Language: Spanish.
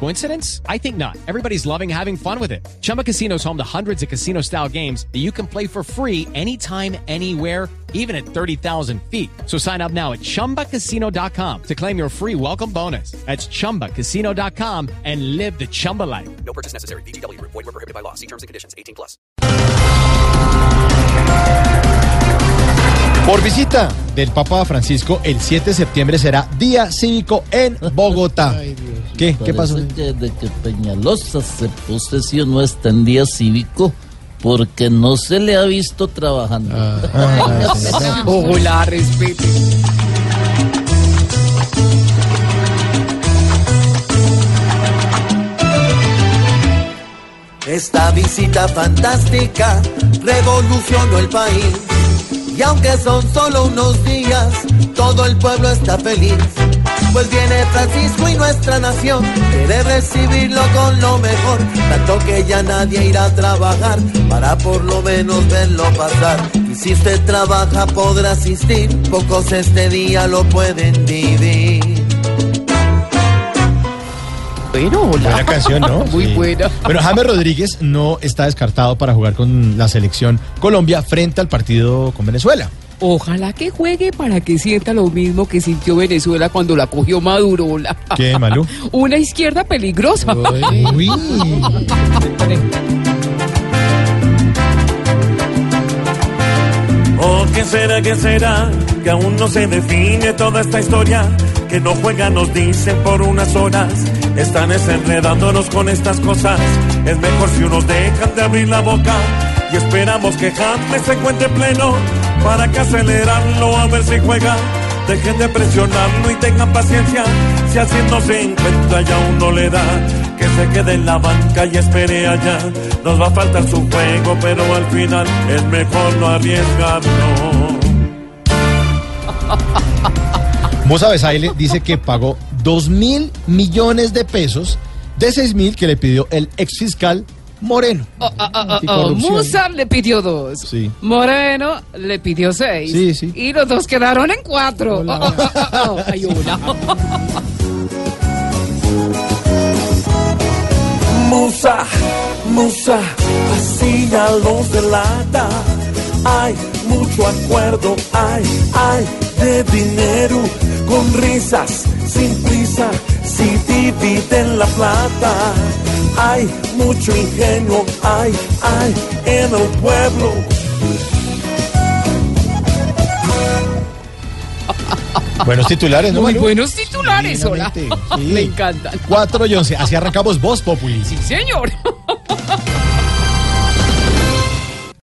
Coincidence? I think not. Everybody's loving having fun with it. Chumba Casino is home to hundreds of casino style games that you can play for free anytime, anywhere, even at 30,000 feet. So sign up now at chumbacasino.com to claim your free welcome bonus. That's chumbacasino.com and live the Chumba life. No purchase necessary. BGW. Void were prohibited by law. See terms and conditions. 18 plus. Por visita del Papa Francisco, el 7 de septiembre será Día Cívico en Bogotá. ¿Qué? ¿Qué pasó? Que de que Peñalosa se posesionó está en día cívico porque no se le ha visto trabajando. Hola, respete. Esta visita fantástica revolucionó el país. Y aunque son solo unos días, todo el pueblo está feliz. Pues viene Francisco y nuestra nación quiere recibirlo con lo mejor. Tanto que ya nadie irá a trabajar para por lo menos verlo pasar. Y si usted trabaja podrá asistir, pocos este día lo pueden vivir. Bueno, hola. Buena canción, ¿no? Muy Sí. buena. Bueno, James Rodríguez no está descartado para jugar con la selección Colombia frente al partido con Venezuela. Ojalá que juegue para que sienta lo mismo que sintió Venezuela cuando la cogió Maduro. hola. ¿Qué, Malú? Una izquierda peligrosa. Uy. Oh, ¿qué será, qué será? Que aún no se define toda esta historia. Que no juegan, nos dicen por unas horas. Están desenredándonos con estas cosas. Es mejor si unos dejan de abrir la boca. Y esperamos que James se encuentre pleno. Para que acelerarlo a ver si juega. Dejen de presionarlo y tengan paciencia. Si haciendo se encuentra ya uno le da. Que se quede en la banca y espere allá. Nos va a faltar su juego, pero al final es mejor no arriesgarlo. Moza Besaile dice que pagó 2 mil millones de pesos de 6 mil que le pidió el ex fiscal Moreno. Ah, ah, ah, Anticorrupción. Musar le pidió dos. Sí. Moreno le pidió seis. Sí, sí. Y los dos quedaron en cuatro. Oh, oh, oh, oh. Ay, hola. Musa, musa, así ya los delata. Hay mucho acuerdo, hay, hay de dinero, con risas, sin dividen la plata. Hay mucho ingenio, hay, hay en el pueblo. Buenos titulares, ¿no, Muy buenos titulares, hola. Sí. Me encantan. 4 y 11. Así arrancamos Voz Populi. Sí, señor.